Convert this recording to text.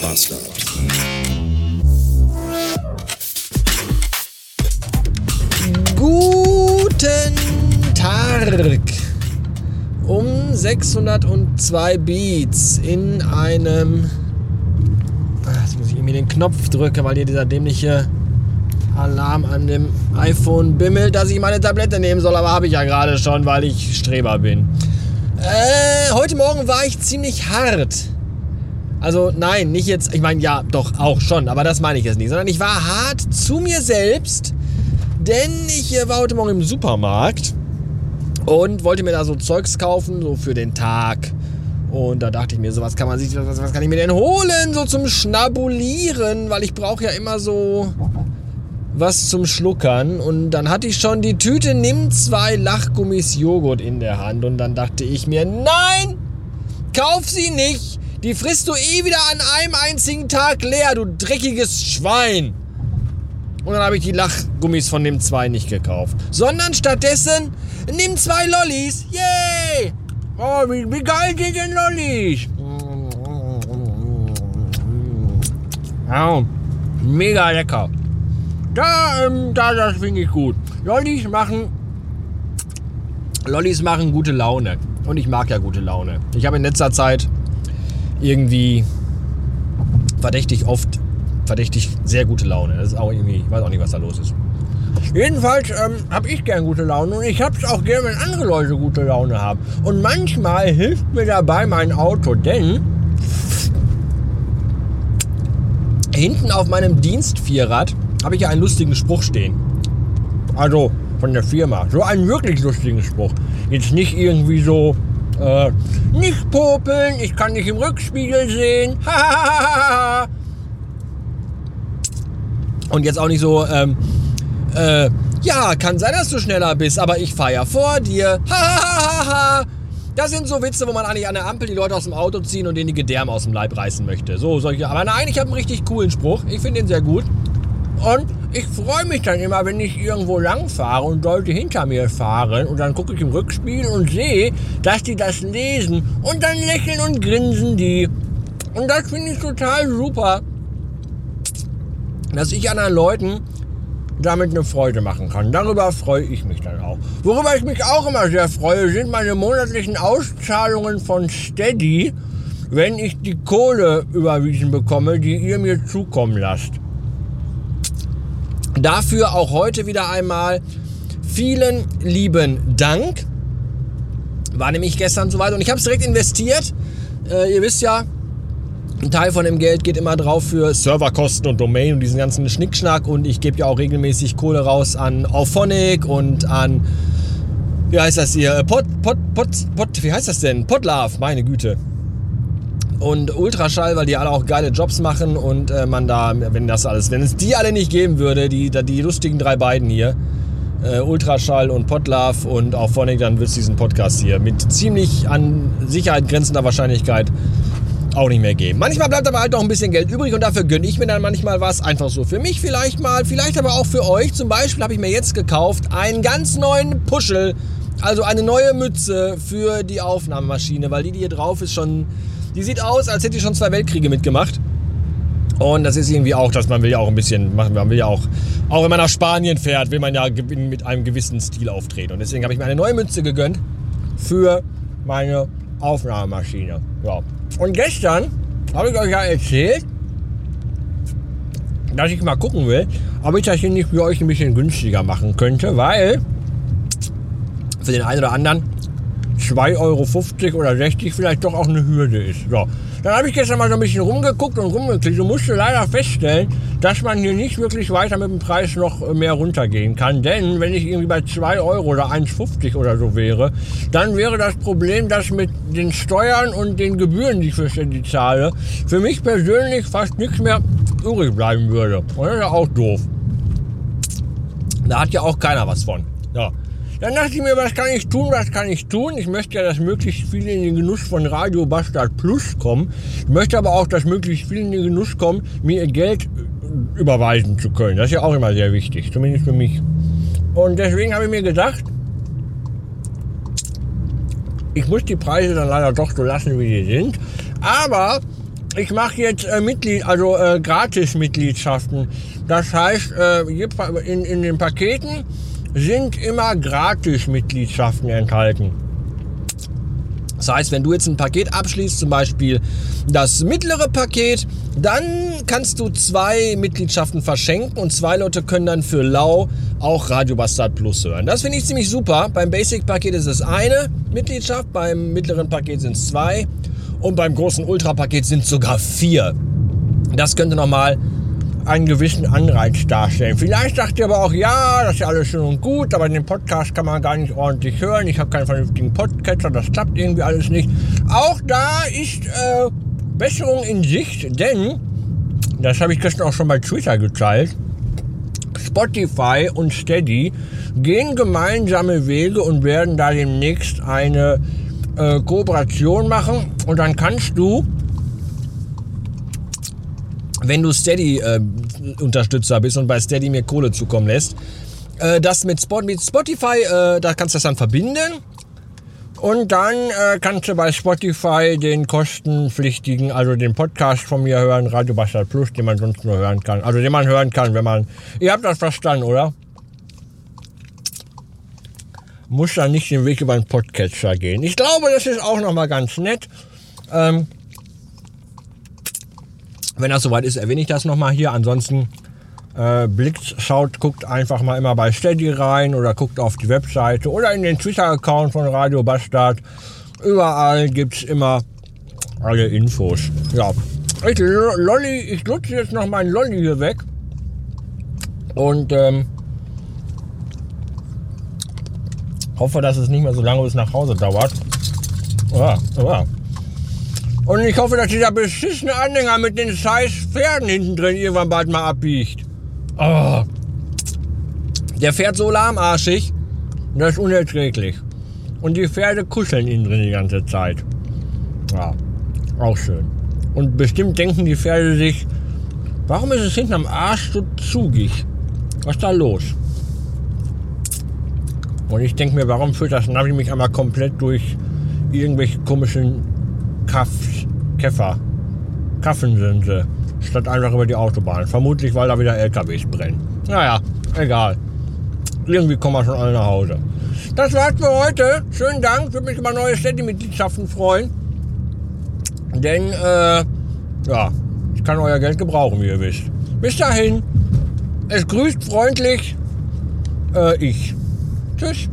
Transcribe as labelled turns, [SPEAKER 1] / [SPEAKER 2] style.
[SPEAKER 1] Bastard.
[SPEAKER 2] Guten Tag! Um 602 Beats in einem. Ah, Jetzt muss ich irgendwie den Knopf drücken, weil hier dieser dämliche Alarm an dem iPhone bimmelt, dass ich meine Tablette nehmen soll, aber habe ich ja gerade schon, weil ich Streber bin. Äh, heute Morgen war ich ziemlich hart. Also nein, nicht jetzt, ich meine ja, doch auch schon, aber das meine ich jetzt nicht, sondern ich war hart zu mir selbst, denn ich äh, war heute Morgen im Supermarkt und wollte mir da so Zeugs kaufen, so für den Tag. Und da dachte ich mir, so was kann man sich, was, was kann ich mir denn holen, so zum Schnabulieren, weil ich brauche ja immer so was zum Schluckern. Und dann hatte ich schon die Tüte Nimm zwei Lachgummis Joghurt in der Hand. Und dann dachte ich mir, nein, kauf sie nicht. Die frisst du eh wieder an einem einzigen Tag leer, du dreckiges Schwein. Und dann habe ich die Lachgummis von dem zwei nicht gekauft. Sondern stattdessen nimm zwei Lollis. Yay! Oh, wie, wie geil sind denn Lollis? Ja, mega lecker. Da, ähm, da, das finde ich gut. Lollis machen, Lollis machen gute Laune. Und ich mag ja gute Laune. Ich habe in letzter Zeit irgendwie verdächtig oft, verdächtig sehr gute Laune. Das ist auch irgendwie, ich weiß auch nicht, was da los ist. Jedenfalls ähm, habe ich gern gute Laune und ich habe es auch gern, wenn andere Leute gute Laune haben. Und manchmal hilft mir dabei mein Auto, denn hinten auf meinem Dienstvierrad habe ich ja einen lustigen Spruch stehen. Also von der Firma. So einen wirklich lustigen Spruch. Jetzt nicht irgendwie so, äh, nicht popeln, ich kann dich im Rückspiegel sehen. Und jetzt auch nicht so, ähm, äh, ja, kann sein, dass du schneller bist, aber ich fahre ja vor dir. Das sind so Witze, wo man eigentlich an der Ampel die Leute aus dem Auto ziehen und denen die Gedärme aus dem Leib reißen möchte. So, solche. Aber nein, ich habe einen richtig coolen Spruch. Ich finde den sehr gut. Und ich freue mich dann immer, wenn ich irgendwo lang fahre und Leute hinter mir fahren und dann gucke ich im Rückspiegel und sehe, dass die das lesen und dann lächeln und grinsen die. Und das finde ich total super, dass ich anderen Leuten damit eine Freude machen kann. Darüber freue ich mich dann auch. Worüber ich mich auch immer sehr freue, sind meine monatlichen Auszahlungen von Steady, wenn ich die Kohle überwiesen bekomme, die ihr mir zukommen lasst. Dafür auch heute wieder einmal vielen lieben Dank. War nämlich gestern soweit und ich habe es direkt investiert. Äh, ihr wisst ja, ein Teil von dem Geld geht immer drauf für Serverkosten und Domain und diesen ganzen Schnickschnack. Und ich gebe ja auch regelmäßig Kohle raus an Auphonic und an, wie heißt das hier? Pod, Pod, Pod, Pod, wie heißt das denn? Podlove, meine Güte. Und Ultraschall, weil die alle auch geile Jobs machen und äh, man da, wenn das alles, wenn es die alle nicht geben würde, die, die lustigen drei beiden hier, äh, Ultraschall und Podlove und auch Phonic, dann wird es diesen Podcast hier mit ziemlich an Sicherheit grenzender Wahrscheinlichkeit auch nicht mehr geben. Manchmal bleibt aber halt noch ein bisschen Geld übrig und dafür gönne ich mir dann manchmal was. Einfach so für mich vielleicht mal, vielleicht aber auch für euch. Zum Beispiel habe ich mir jetzt gekauft einen ganz neuen Puschel, also eine neue Mütze für die Aufnahmemaschine, weil die, die hier drauf ist, schon, die sieht aus, als hätte die schon zwei Weltkriege mitgemacht. Und das ist irgendwie auch, dass man will ja auch ein bisschen machen, man will ja auch, auch wenn man nach Spanien fährt, will man ja mit einem gewissen Stil auftreten. Und deswegen habe ich mir eine neue Mütze gegönnt für meine Aufnahmemaschine. Ja. Und gestern habe ich euch ja erzählt, dass ich mal gucken will, ob ich das hier nicht für euch ein bisschen günstiger machen könnte, weil für den einen oder anderen 2,50 Euro oder 60 vielleicht doch auch eine Hürde ist. So. Dann habe ich gestern mal so ein bisschen rumgeguckt und rumgeklickt und musste leider feststellen, dass man hier nicht wirklich weiter mit dem Preis noch mehr runtergehen kann. Denn wenn ich irgendwie bei 2 Euro oder 1,50 oder so wäre, dann wäre das Problem, dass mit den Steuern und den Gebühren, die ich für Steady zahle, für mich persönlich fast nichts mehr übrig bleiben würde. Und das ist ja auch doof. Da hat ja auch keiner was von. Ja. Dann dachte ich mir, was kann ich tun, was kann ich tun? Ich möchte ja, dass möglichst viele in den Genuss von Radio Bastard Plus kommen. Ich möchte aber auch, dass möglichst viele in den Genuss kommen, mir ihr Geld überweisen zu können. Das ist ja auch immer sehr wichtig, zumindest für mich. Und deswegen habe ich mir gedacht, ich muss die Preise dann leider doch so lassen, wie sie sind. Aber ich mache jetzt äh, Mitglied, also äh, Gratis-Mitgliedschaften. Das heißt, äh, in, in den Paketen sind immer Gratis-Mitgliedschaften enthalten. Das heißt, wenn du jetzt ein Paket abschließt, zum Beispiel das mittlere Paket, dann kannst du zwei Mitgliedschaften verschenken und zwei Leute können dann für lau auch Radio Bastard Plus hören. Das finde ich ziemlich super. Beim Basic-Paket ist es eine Mitgliedschaft, beim mittleren Paket sind es zwei und beim großen Ultra-Paket sind es sogar vier. Das könnte nochmal einen gewissen Anreiz darstellen. Vielleicht sagt ihr aber auch, ja, das ist ja alles schön und gut, aber den Podcast kann man gar nicht ordentlich hören. Ich habe keinen vernünftigen Podcatcher, das klappt irgendwie alles nicht. Auch da ist äh, Besserung in Sicht, denn, das habe ich gestern auch schon bei Twitter geteilt, Spotify und Steady gehen gemeinsame Wege und werden da demnächst eine äh, Kooperation machen und dann kannst du wenn du Steady-Unterstützer äh, bist und bei Steady mir Kohle zukommen lässt, äh, das mit, Spot, mit Spotify, äh, da kannst du das dann verbinden. Und dann äh, kannst du bei Spotify den kostenpflichtigen, also den Podcast von mir hören, Radio Bastard Plus, den man sonst nur hören kann. Also den man hören kann, wenn man... Ihr habt das verstanden, oder? Muss dann nicht den Weg über den Podcatcher gehen. Ich glaube, das ist auch nochmal ganz nett. Ähm, wenn das soweit ist, erwähne ich das nochmal hier. Ansonsten äh, blickt, schaut, guckt einfach mal immer bei Steady rein oder guckt auf die Webseite oder in den Twitter-Account von Radio Bastard. Überall gibt es immer alle Infos. Ja, ich, Lolli, ich nutze jetzt noch meinen Lolli hier weg. Und ähm, hoffe, dass es nicht mehr so lange bis nach Hause dauert. Ja, ja. Und ich hoffe, dass dieser beschissene Anhänger mit den scheiß Pferden hinten drin irgendwann bald mal abbiegt. Oh. Der fährt so lahmarschig, das ist unerträglich. Und die Pferde kuscheln innen drin die ganze Zeit. Ja, auch schön. Und bestimmt denken die Pferde sich, warum ist es hinten am Arsch so zugig? Was ist da los? Und ich denke mir, warum führt das Navi mich einmal komplett durch irgendwelche komischen Kaff, Käfer. Kaffen sind sie. Statt einfach über die Autobahn. Vermutlich, weil da wieder LKWs brennen. Naja, egal. Irgendwie kommen wir schon alle nach Hause. Das war's für heute. Schönen Dank. Würde mich über neue Städtemitgliedschaften freuen. Denn, äh, ja, ich kann euer Geld gebrauchen, wie ihr wisst. Bis dahin. Es grüßt freundlich äh, ich. Tschüss.